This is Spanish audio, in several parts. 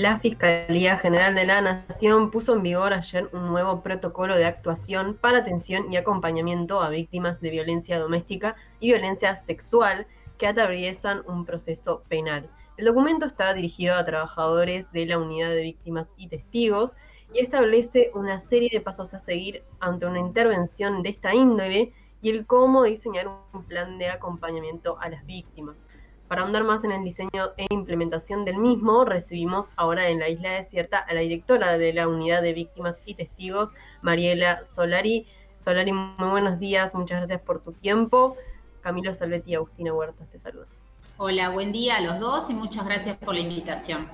La Fiscalía General de la Nación puso en vigor ayer un nuevo protocolo de actuación para atención y acompañamiento a víctimas de violencia doméstica y violencia sexual que atraviesan un proceso penal. El documento está dirigido a trabajadores de la Unidad de Víctimas y Testigos y establece una serie de pasos a seguir ante una intervención de esta índole y el cómo diseñar un plan de acompañamiento a las víctimas. Para ahondar más en el diseño e implementación del mismo, recibimos ahora en la isla desierta a la directora de la Unidad de Víctimas y Testigos, Mariela Solari. Solari, muy buenos días, muchas gracias por tu tiempo. Camilo Salvetti y Agustina Huertas te saludan. Hola, buen día a los dos y muchas gracias por la invitación.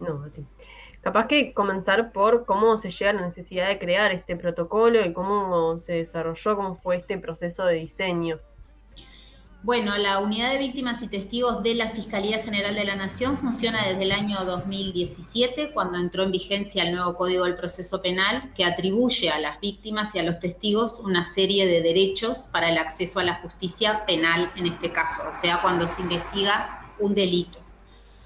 No, a ti. Capaz que comenzar por cómo se llega a la necesidad de crear este protocolo y cómo se desarrolló, cómo fue este proceso de diseño. Bueno, la Unidad de Víctimas y Testigos de la Fiscalía General de la Nación funciona desde el año 2017, cuando entró en vigencia el nuevo Código del Proceso Penal, que atribuye a las víctimas y a los testigos una serie de derechos para el acceso a la justicia penal en este caso, o sea, cuando se investiga un delito.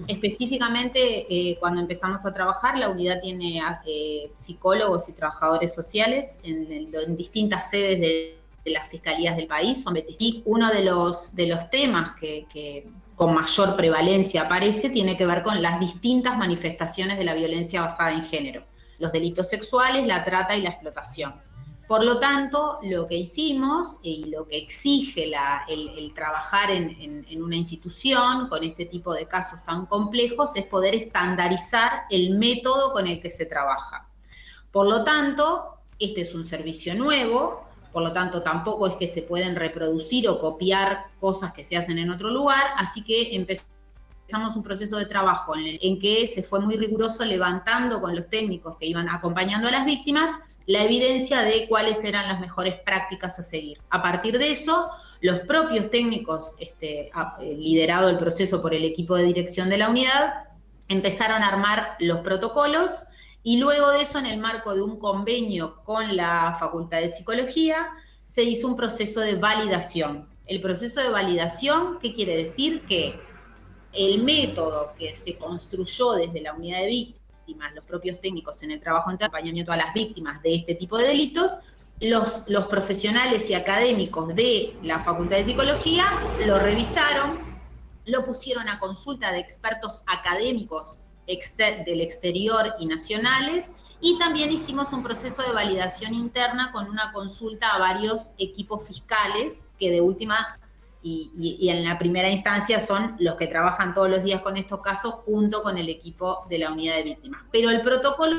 Específicamente, eh, cuando empezamos a trabajar, la unidad tiene eh, psicólogos y trabajadores sociales en, en distintas sedes de de las fiscalías del país, son 25. Uno de los, de los temas que, con mayor prevalencia aparece tiene que ver con las distintas manifestaciones de la violencia basada en género, los delitos sexuales, la trata y la explotación. Por lo tanto, lo que hicimos y lo que exige el, trabajar en, en, una institución con este tipo de casos tan complejos es poder estandarizar el método con el que se trabaja. Por lo tanto, este es un servicio nuevo, por lo tanto tampoco es que se pueden reproducir o copiar cosas que se hacen en otro lugar, así que empezamos un proceso de trabajo en, el, que se fue muy riguroso levantando con los técnicos que iban acompañando a las víctimas la evidencia de cuáles eran las mejores prácticas a seguir. A partir de eso, los propios técnicos, este, eh, liderado el proceso por el equipo de dirección de la unidad, empezaron a armar los protocolos y luego de eso, en el marco de un convenio con la Facultad de Psicología, se hizo un proceso de validación. El proceso de validación, ¿qué quiere decir? Que el método que se construyó desde la unidad de víctimas, los propios técnicos en el trabajo de acompañamiento a las víctimas de este tipo de delitos, los, los profesionales y académicos de la Facultad de Psicología lo revisaron, lo pusieron a consulta de expertos académicos del exterior y nacionales. Y también hicimos un proceso de validación interna con una consulta a varios equipos fiscales que de última y, en la primera instancia son los que trabajan todos los días con estos casos junto con el equipo de la unidad de víctimas. Pero el protocolo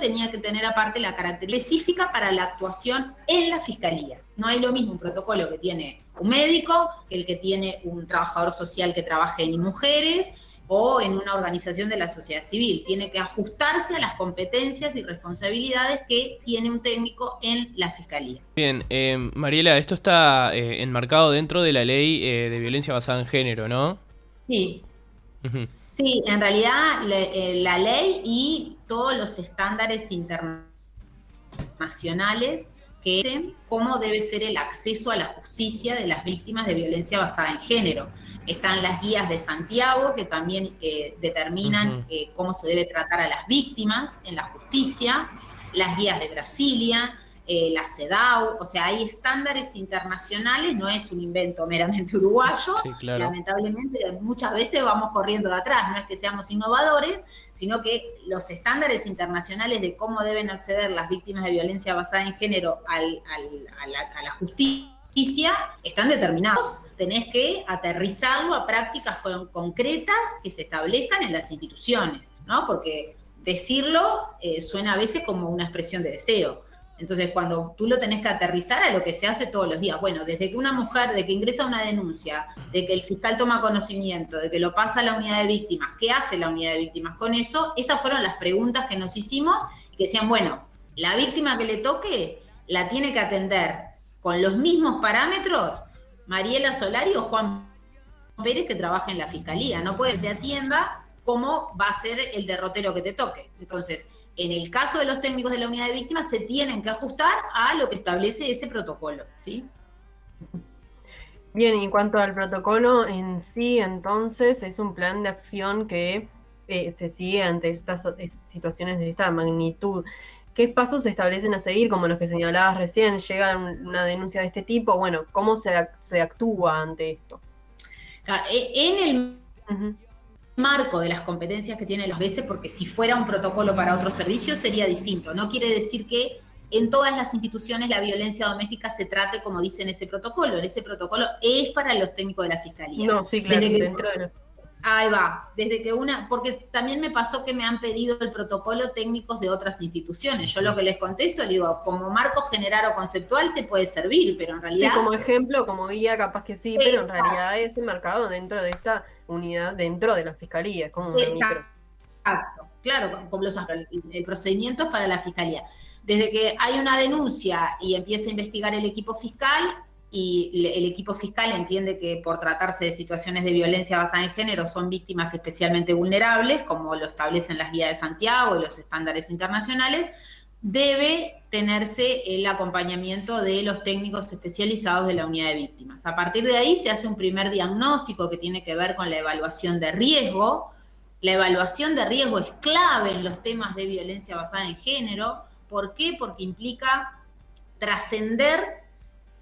tenía que tener aparte la característica específica para la actuación en la fiscalía. No hay lo mismo un protocolo que tiene un médico que el que tiene un trabajador social que trabaje en mujeres o en una organización de la sociedad civil. Tiene que ajustarse a las competencias y responsabilidades que tiene un técnico en la fiscalía. Bien, eh, Mariela, esto está eh, enmarcado dentro de la ley eh, de violencia basada en género, ¿no? Sí. Sí, en realidad la ley y todos los estándares internacionales que dicen cómo debe ser el acceso a la justicia de las víctimas de violencia basada en género. Están las guías de Santiago que también eh, determinan eh, cómo se debe tratar a las víctimas en la justicia, las guías de Brasilia, eh, la CEDAW, o sea, hay estándares internacionales, no es un invento meramente uruguayo, lamentablemente muchas veces vamos corriendo de atrás, no es que seamos innovadores, sino que los estándares internacionales de cómo deben acceder las víctimas de violencia basada en género a, la, justicia están determinados. Tenés que aterrizarlo a prácticas concretas que se establezcan en las instituciones, ¿no? Porque decirlo eh, suena a veces como una expresión de deseo entonces, cuando tú lo tenés que aterrizar a lo que se hace todos los días, bueno, desde que una mujer, de que ingresa una denuncia, de que el fiscal toma conocimiento, de que lo pasa a la unidad de víctimas, ¿qué hace la unidad de víctimas con eso? Esas fueron las preguntas que nos hicimos y que decían, bueno, la víctima que le toque la tiene que atender con los mismos parámetros Mariela Solari o Juan Pérez que trabaja en la fiscalía. No puede que te atienda cómo va a ser el derrotero que te toque. Entonces, en el caso de los técnicos de la unidad de víctimas, se tienen que ajustar a lo que establece ese protocolo, ¿sí? Bien, y en cuanto al protocolo en sí, entonces es un plan de acción que eh, se sigue ante estas situaciones de esta magnitud? ¿Qué pasos se establecen a seguir, como los que señalabas recién? ¿Llega una denuncia de este tipo? Bueno, ¿cómo se, se actúa ante esto? E, en el marco de las competencias que tiene las veces, porque si fuera un protocolo para otro servicio sería distinto. No quiere decir que en todas las instituciones la violencia doméstica se trate como dice en ese protocolo. En ese protocolo es para los técnicos de la fiscalía. No, sí, claro, de Ahí va, desde que una, porque también me pasó que me han pedido el protocolo técnicos de otras instituciones. Yo lo que les contesto, digo, como marco general o conceptual te puede servir, pero en realidad... Sí, como ejemplo, como guía, capaz que sí, pero en realidad es enmarcado dentro de esta unidad, dentro de la fiscalía. Como Exacto, claro, como los, el procedimiento es para la fiscalía. Desde que hay una denuncia y empieza a investigar el equipo fiscal, y el equipo fiscal entiende que por tratarse de situaciones de violencia basada en género son víctimas especialmente vulnerables, como lo establecen las guías de Santiago y los estándares internacionales, debe tenerse el acompañamiento de los técnicos especializados de la unidad de víctimas. A partir de ahí se hace un primer diagnóstico que tiene que ver con la evaluación de riesgo. La evaluación de riesgo es clave en los temas de violencia basada en género. ¿Por qué? Porque implica trascender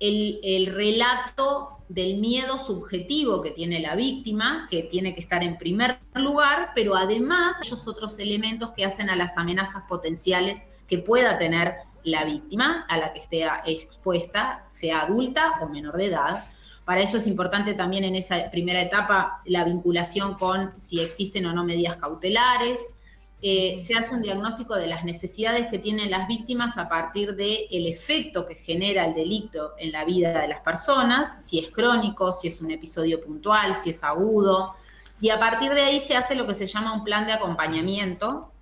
el, relato del miedo subjetivo que tiene la víctima, que tiene que estar en primer lugar, pero además hay otros elementos que hacen a las amenazas potenciales que pueda tener la víctima a la que esté expuesta, sea adulta o menor de edad. Para eso es importante también en esa primera etapa la vinculación con si existen o no medidas cautelares, eh, se hace un diagnóstico de las necesidades que tienen las víctimas a partir del el efecto que genera el delito en la vida de las personas, si es crónico, si es un episodio puntual, si es agudo, y a partir de ahí se hace lo que se llama un plan de acompañamiento.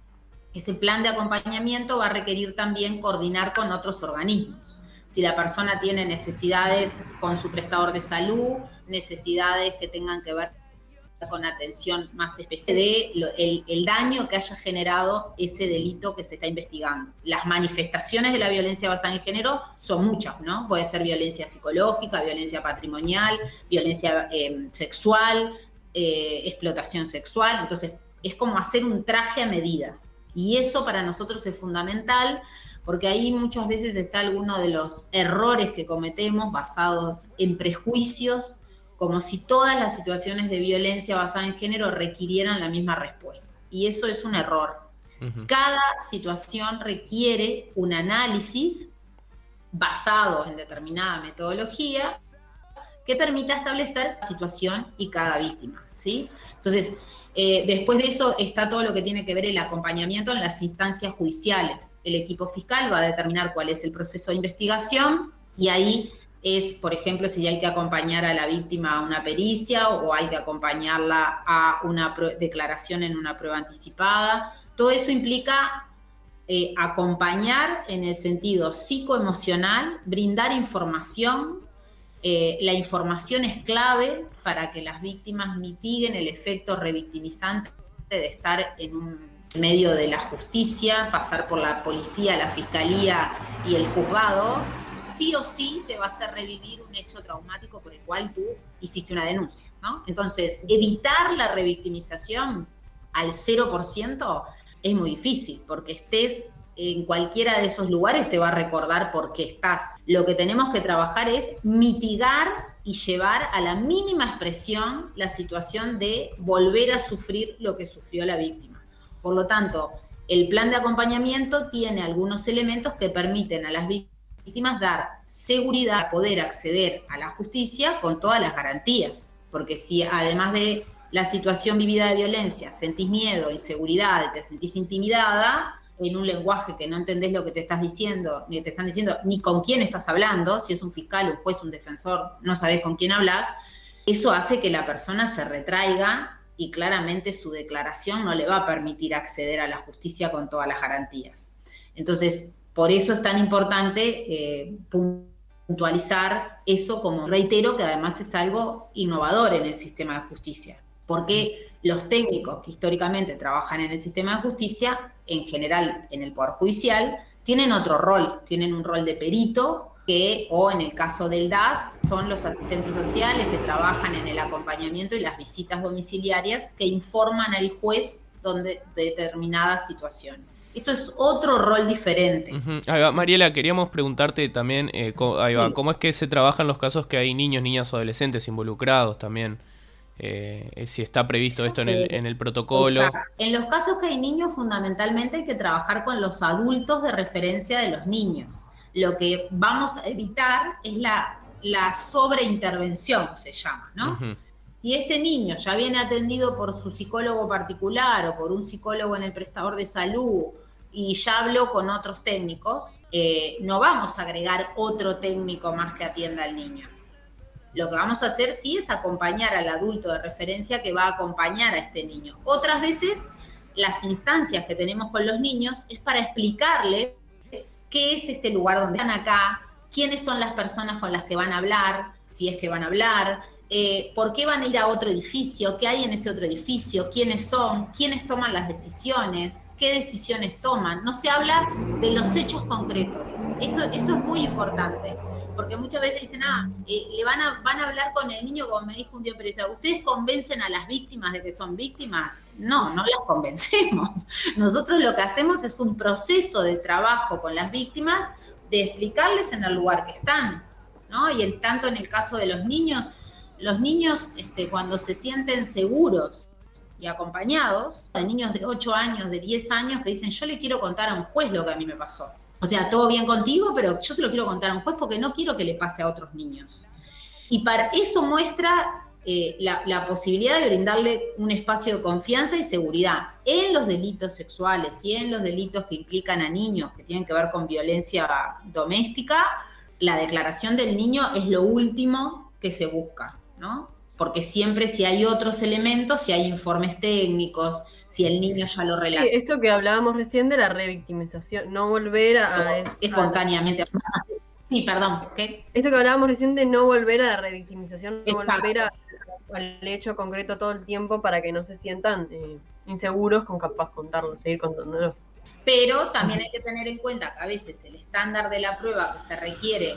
Ese plan de acompañamiento va a requerir también coordinar con otros organismos. Si la persona tiene necesidades con su prestador de salud, necesidades que tengan que ver con atención más especial de el, daño que haya generado ese delito que se está investigando. Las manifestaciones de la violencia basada en género son muchas, ¿no? Puede ser violencia psicológica, violencia patrimonial, violencia eh, sexual, eh, explotación sexual. Entonces, es como hacer un traje a medida. Y eso para nosotros es fundamental porque ahí muchas veces está alguno de los errores que cometemos basados en prejuicios como si todas las situaciones de violencia basada en género requirieran la misma respuesta. Y eso es un error. Cada situación requiere un análisis basado en determinada metodología que permita establecer la situación y cada víctima. ¿sí? Entonces, eh, después de eso está todo lo que tiene que ver el acompañamiento en las instancias judiciales. El equipo fiscal va a determinar cuál es el proceso de investigación y ahí es, por ejemplo, si hay que acompañar a la víctima a una pericia o hay que acompañarla a una declaración en una prueba anticipada. Todo eso implica eh, acompañar en el sentido psicoemocional, brindar información. Eh, la información es clave para que las víctimas mitiguen el efecto revictimizante de estar en un medio de la justicia, pasar por la policía, la fiscalía y el juzgado sí o sí te va a hacer revivir un hecho traumático por el cual tú hiciste una denuncia, ¿no? Entonces, evitar la revictimización al 0% es muy difícil, porque estés en cualquiera de esos lugares te va a recordar por qué estás. Lo que tenemos que trabajar es mitigar y llevar a la mínima expresión la situación de volver a sufrir lo que sufrió la víctima. Por lo tanto, el plan de acompañamiento tiene algunos elementos que permiten a las víctimas dar seguridad poder acceder a la justicia con todas las garantías. Porque si además de la situación vivida de violencia sentís miedo, inseguridad, te sentís intimidada en un lenguaje que no entendés lo que te estás diciendo, ni te están diciendo, ni con quién estás hablando, si es un fiscal, un juez, un defensor, no sabés con quién hablas, eso hace que la persona se retraiga y claramente su declaración no le va a permitir acceder a la justicia con todas las garantías. Entonces, por eso es tan importante eh, puntualizar eso como reitero que además es algo innovador en el sistema de justicia, porque los técnicos que históricamente trabajan en el sistema de justicia, en general en el Poder Judicial, tienen otro rol, tienen un rol de perito que, o en el caso del DAS, son los asistentes sociales que trabajan en el acompañamiento y las visitas domiciliarias que informan al juez donde determinadas situaciones. Esto es otro rol diferente. Mariela, queríamos preguntarte también eh, cómo, es que se trabajan los casos que hay niños, niñas, adolescentes involucrados también. Eh, si está previsto esto en el, en el protocolo. En los casos que hay niños, fundamentalmente hay que trabajar con los adultos de referencia de los niños. Lo que vamos a evitar es la, la sobreintervención, se llama, ¿no? Si este niño ya viene atendido por su psicólogo particular o por un psicólogo en el prestador de salud y ya habló con otros técnicos, eh, no vamos a agregar otro técnico más que atienda al niño. Lo que vamos a hacer sí es acompañar al adulto de referencia que va a acompañar a este niño. Otras veces, las instancias que tenemos con los niños es para explicarles qué es este lugar donde están acá, quiénes son las personas con las que van a hablar, si es que van a hablar, eh, por qué van a ir a otro edificio, qué hay en ese otro edificio, quiénes son, quiénes toman las decisiones, qué decisiones toman. No se habla de los hechos concretos. Eso, eso es muy importante. Porque muchas veces dicen, ah, eh, le van a, van a hablar con el niño, como me dijo un día periodista, ¿ustedes convencen a las víctimas de que son víctimas? No, no las convencemos. Nosotros lo que hacemos es un proceso de trabajo con las víctimas, de explicarles en el lugar que están, ¿no? Y en, tanto en el caso de los niños, los niños este, cuando se sienten seguros y acompañados, hay niños de 8 años, de 10 años que dicen, yo le quiero contar a un juez lo que a mí me pasó. O sea, todo bien contigo, pero yo se lo quiero contar a un juez porque no quiero que le pase a otros niños. Y para eso muestra eh, la, la, posibilidad de brindarle un espacio de confianza y seguridad en los delitos sexuales y en los delitos que implican a niños, que tienen que ver con violencia doméstica. La declaración del niño es lo último que se busca. ¿no? Porque siempre si hay otros elementos, si hay informes técnicos, si el niño ya lo relata. esto que hablábamos recién de la revictimización, no volver a... espontáneamente. Sí, perdón. ¿qué? Esto que hablábamos recién de no volver a la revictimización, no volver al hecho concreto todo el tiempo para que no se sientan eh, inseguros con capaz contarlo, seguir contándolo. Pero también hay que tener en cuenta que a veces el estándar de la prueba que se requiere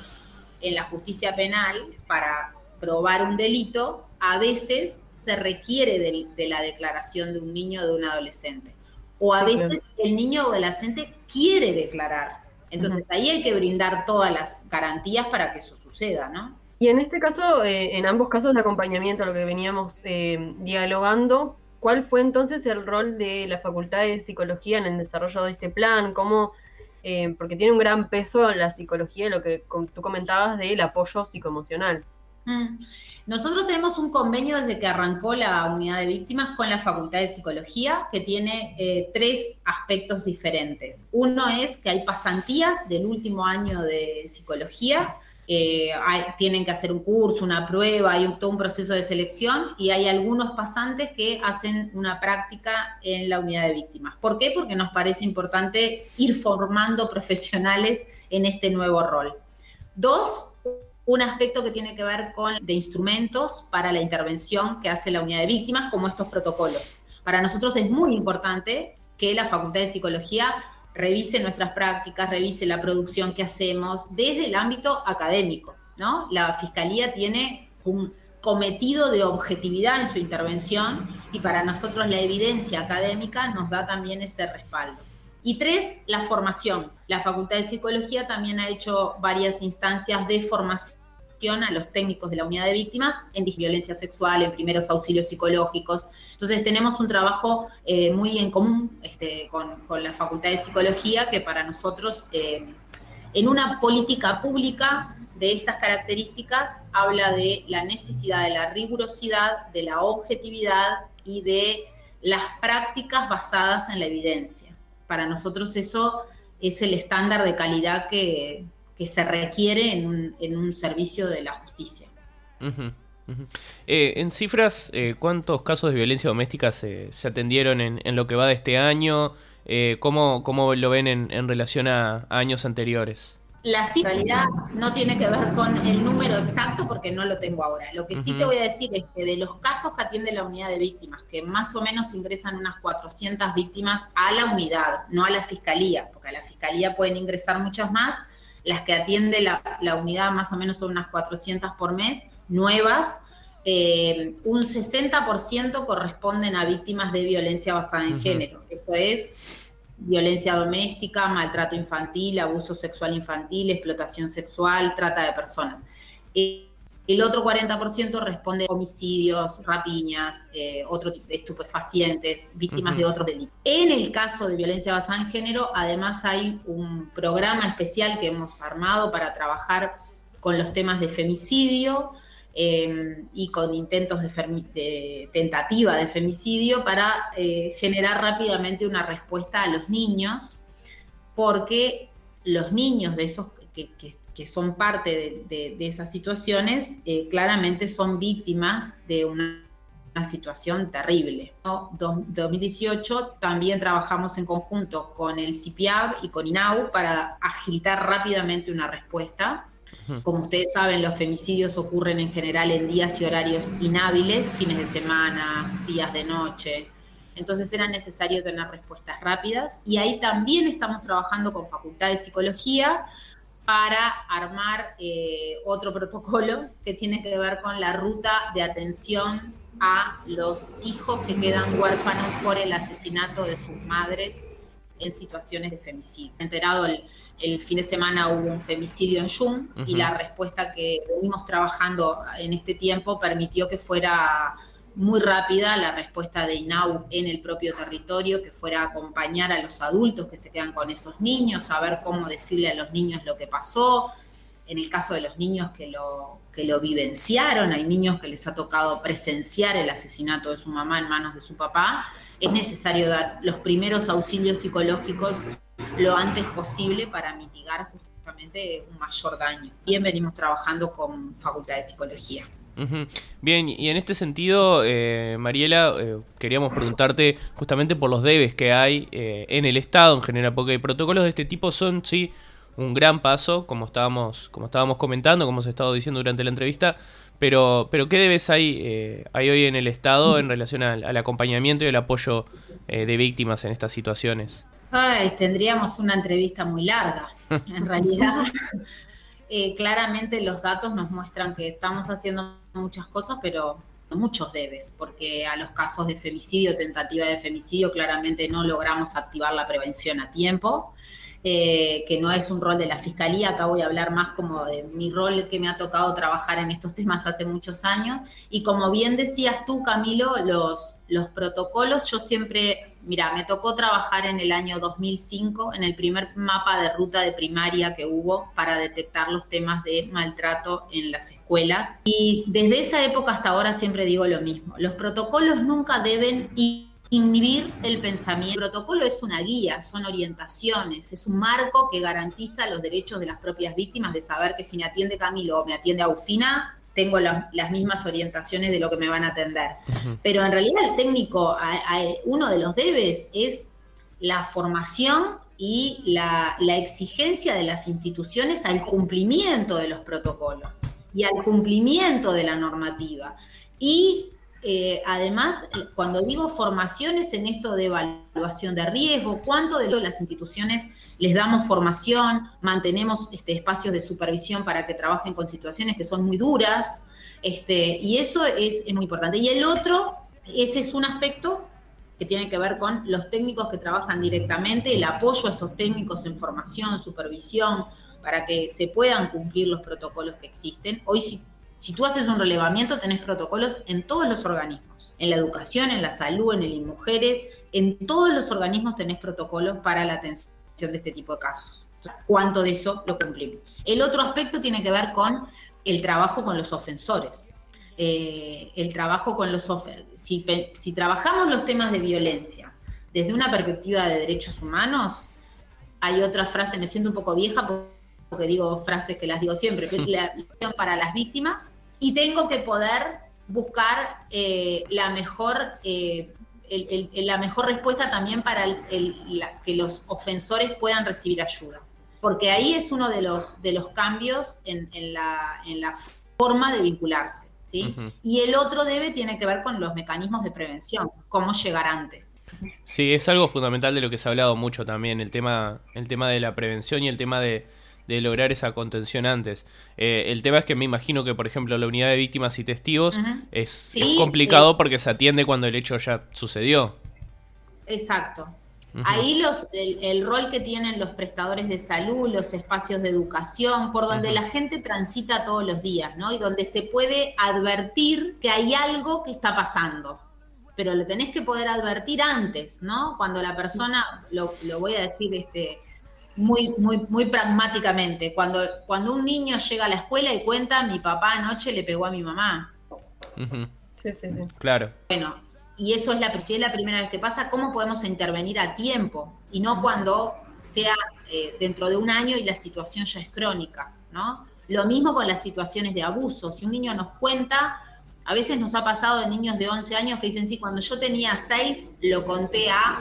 en la justicia penal para probar un delito, a veces se requiere de, la declaración de un niño o de un adolescente. O a veces el niño o adolescente quiere declarar. Entonces ahí hay que brindar todas las garantías para que eso suceda, ¿no? Y en este caso, eh, en ambos casos de acompañamiento, lo que veníamos eh, dialogando, ¿cuál fue entonces el rol de la Facultad de Psicología en el desarrollo de este plan? ¿Cómo, eh, porque tiene un gran peso la psicología, lo que tú comentabas del apoyo psicoemocional. Mm. Nosotros tenemos un convenio desde que arrancó la unidad de víctimas con la Facultad de Psicología que tiene eh, tres aspectos diferentes. Uno es que hay pasantías del último año de psicología, tienen que hacer un curso, una prueba, hay todo un proceso de selección y hay algunos pasantes que hacen una práctica en la unidad de víctimas. ¿Por qué? Porque nos parece importante ir formando profesionales en este nuevo rol. Dos, un aspecto que tiene que ver con de instrumentos para la intervención que hace la unidad de víctimas, como estos protocolos. Para nosotros es muy importante que la Facultad de Psicología revise nuestras prácticas, revise la producción que hacemos desde el ámbito académico. ¿no? La Fiscalía tiene un cometido de objetividad en su intervención y para nosotros la evidencia académica nos da también ese respaldo. Y tres, la formación. La Facultad de Psicología también ha hecho varias instancias de formación a los técnicos de la unidad de víctimas en violencia sexual, en primeros auxilios psicológicos. Entonces tenemos un trabajo eh, muy en común este, con, la Facultad de Psicología que para nosotros, eh, en una política pública de estas características, habla de la necesidad de la rigurosidad, de la objetividad y de las prácticas basadas en la evidencia para nosotros eso es el estándar de calidad que, se requiere en un, servicio de la justicia. Eh, en cifras, eh, ¿cuántos casos de violencia doméstica se, atendieron en, lo que va de este año? Eh, ¿cómo, lo ven en, relación a años anteriores? La cifra no tiene que ver con el número exacto porque no lo tengo ahora. Lo que sí te voy a decir es que de los casos que atiende la unidad de víctimas, que más o menos ingresan unas 400 víctimas a la unidad, no a la fiscalía, porque a la fiscalía pueden ingresar muchas más, las que atiende la, unidad más o menos son unas 400 por mes, nuevas, eh, un 60% corresponden a víctimas de violencia basada en género. Esto es violencia doméstica, maltrato infantil, abuso sexual infantil, explotación sexual, trata de personas. Eh, el otro 40% responde a homicidios, rapiñas, eh, otro tipo de estupefacientes, víctimas de otros delitos. En el caso de violencia basada en género, además hay un programa especial que hemos armado para trabajar con los temas de femicidio eh, y con intentos de, tentativa de femicidio para eh, generar rápidamente una respuesta a los niños, porque los niños de esos que, que son parte de, esas situaciones, eh, claramente son víctimas de una, situación terrible. En 2018 también trabajamos en conjunto con el CIPIAB y con INAU para agilitar rápidamente una respuesta. Como ustedes saben, los femicidios ocurren en general en días y horarios inhábiles, fines de semana, días de noche. Entonces era necesario tener respuestas rápidas y ahí también estamos trabajando con Facultad de Psicología para armar eh, otro protocolo que tiene que ver con la ruta de atención a los hijos que quedan huérfanos por el asesinato de sus madres en situaciones de femicidio. Enterado el, el fin de semana hubo un femicidio en Yum y la respuesta que venimos trabajando en este tiempo permitió que fuera muy rápida la respuesta de INAU en el propio territorio, que fuera a acompañar a los adultos que se quedan con esos niños, saber cómo decirle a los niños lo que pasó. En el caso de los niños que lo, que lo vivenciaron, hay niños que les ha tocado presenciar el asesinato de su mamá en manos de su papá, es necesario dar los primeros auxilios psicológicos lo antes posible para mitigar justamente un mayor daño. Bien venimos trabajando con Facultad de Psicología. Bien, y en este sentido, eh, Mariela, eh, queríamos preguntarte justamente por los debes que hay eh, en el Estado en general, porque protocolos de este tipo son, sí, un gran paso, como estábamos, como estábamos comentando, como se ha estado diciendo durante la entrevista, pero, pero ¿qué debes hay, hay hoy en el Estado en relación al, acompañamiento y el apoyo de víctimas en estas situaciones? Ay, tendríamos una entrevista muy larga, en realidad. claramente los datos nos muestran que estamos haciendo muchas cosas, pero muchos debes, porque a los casos de femicidio, tentativa de femicidio, claramente no logramos activar la prevención a tiempo. Eh, que no es un rol de la fiscalía, acá voy a hablar más como de mi rol que me ha tocado trabajar en estos temas hace muchos años. Y como bien decías tú, Camilo, los, los protocolos, yo siempre Mira, me tocó trabajar en el año 2005 en el primer mapa de ruta de primaria que hubo para detectar los temas de maltrato en las escuelas. Y desde esa época hasta ahora siempre digo lo mismo. Los protocolos nunca deben inhibir el pensamiento. El protocolo es una guía, son orientaciones, es un marco que garantiza los derechos de las propias víctimas de saber que si me atiende Camilo o me atiende Agustina, tengo las mismas orientaciones de lo que me van a atender. Pero en realidad el técnico, uno de los debes es la formación y la, la, exigencia de las instituciones al cumplimiento de los protocolos y al cumplimiento de la normativa. Y eh, además, cuando digo formaciones en esto de evaluación de riesgo, ¿cuánto de las instituciones les damos formación? Mantenemos este, espacios de supervisión para que trabajen con situaciones que son muy duras, este, y eso es, es muy importante. Y el otro, ese es un aspecto que tiene que ver con los técnicos que trabajan directamente, el apoyo a esos técnicos en formación, supervisión, para que se puedan cumplir los protocolos que existen. Hoy sí si tú haces un relevamiento, tenés protocolos en todos los organismos, en la educación, en la salud, en el INMUJERES, en todos los organismos tenés protocolos para la atención de este tipo de casos. ¿Cuánto de eso lo cumplimos? El otro aspecto tiene que ver con el trabajo con los ofensores. Eh, el trabajo con los si, si trabajamos los temas de violencia desde una perspectiva de derechos humanos, hay otra frase, me siento un poco vieja porque digo frases que las digo siempre, la para las víctimas y tengo que poder buscar eh, la mejor eh, la mejor respuesta también para que los ofensores puedan recibir ayuda. Porque ahí es uno de los, de los cambios en, la, forma de vincularse. ¿sí? Y el otro debe tiene que ver con los mecanismos de prevención, cómo llegar antes. Sí, es algo fundamental de lo que se ha hablado mucho también, el tema, el tema de la prevención y el tema de, lograr esa contención antes. Eh, el tema es que me imagino que, por ejemplo, la unidad de víctimas y testigos es, complicado eh, porque se atiende cuando el hecho ya sucedió. Exacto. Ahí los, el, rol que tienen los prestadores de salud, los espacios de educación, por donde la gente transita todos los días, ¿no? Y donde se puede advertir que hay algo que está pasando. Pero lo tenés que poder advertir antes, ¿no? Cuando la persona, lo, voy a decir este, muy, muy, muy pragmáticamente, cuando, cuando un niño llega a la escuela y cuenta, mi papá anoche le pegó a mi mamá. Sí, sí, sí. Claro. Bueno, y eso es la, si es la primera vez que pasa, ¿cómo podemos intervenir a tiempo? Y no cuando sea eh, dentro de un año y la situación ya es crónica, ¿no? Lo mismo con las situaciones de abuso. Si un niño nos cuenta, a veces nos ha pasado de niños de 11 años que dicen, sí, cuando yo tenía 6 lo conté a,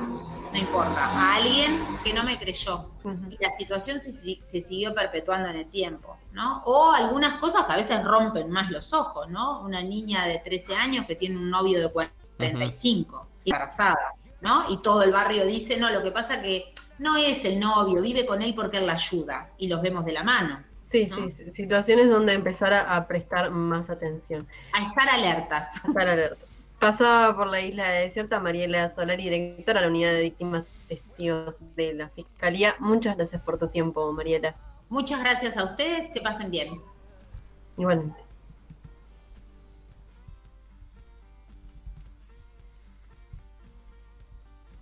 no importa, a alguien que no me creyó. Y la situación se, se, siguió perpetuando en el tiempo, ¿no? O algunas cosas que a veces rompen más los ojos, ¿no? Una niña de 13 años que tiene un novio de 40 35, embarazada, ¿no? Y todo el barrio dice, no, lo que pasa que no es el novio, vive con él porque él la ayuda y los vemos de la mano. Sí, sí, situaciones donde empezar a, prestar más atención. A estar alertas. A estar alertas. Pasaba por la isla de desierta Mariela Solari, directora de la unidad de víctimas testigos de la Fiscalía. Muchas gracias por tu tiempo, Mariela. Muchas gracias a ustedes, que pasen bien. Igualmente.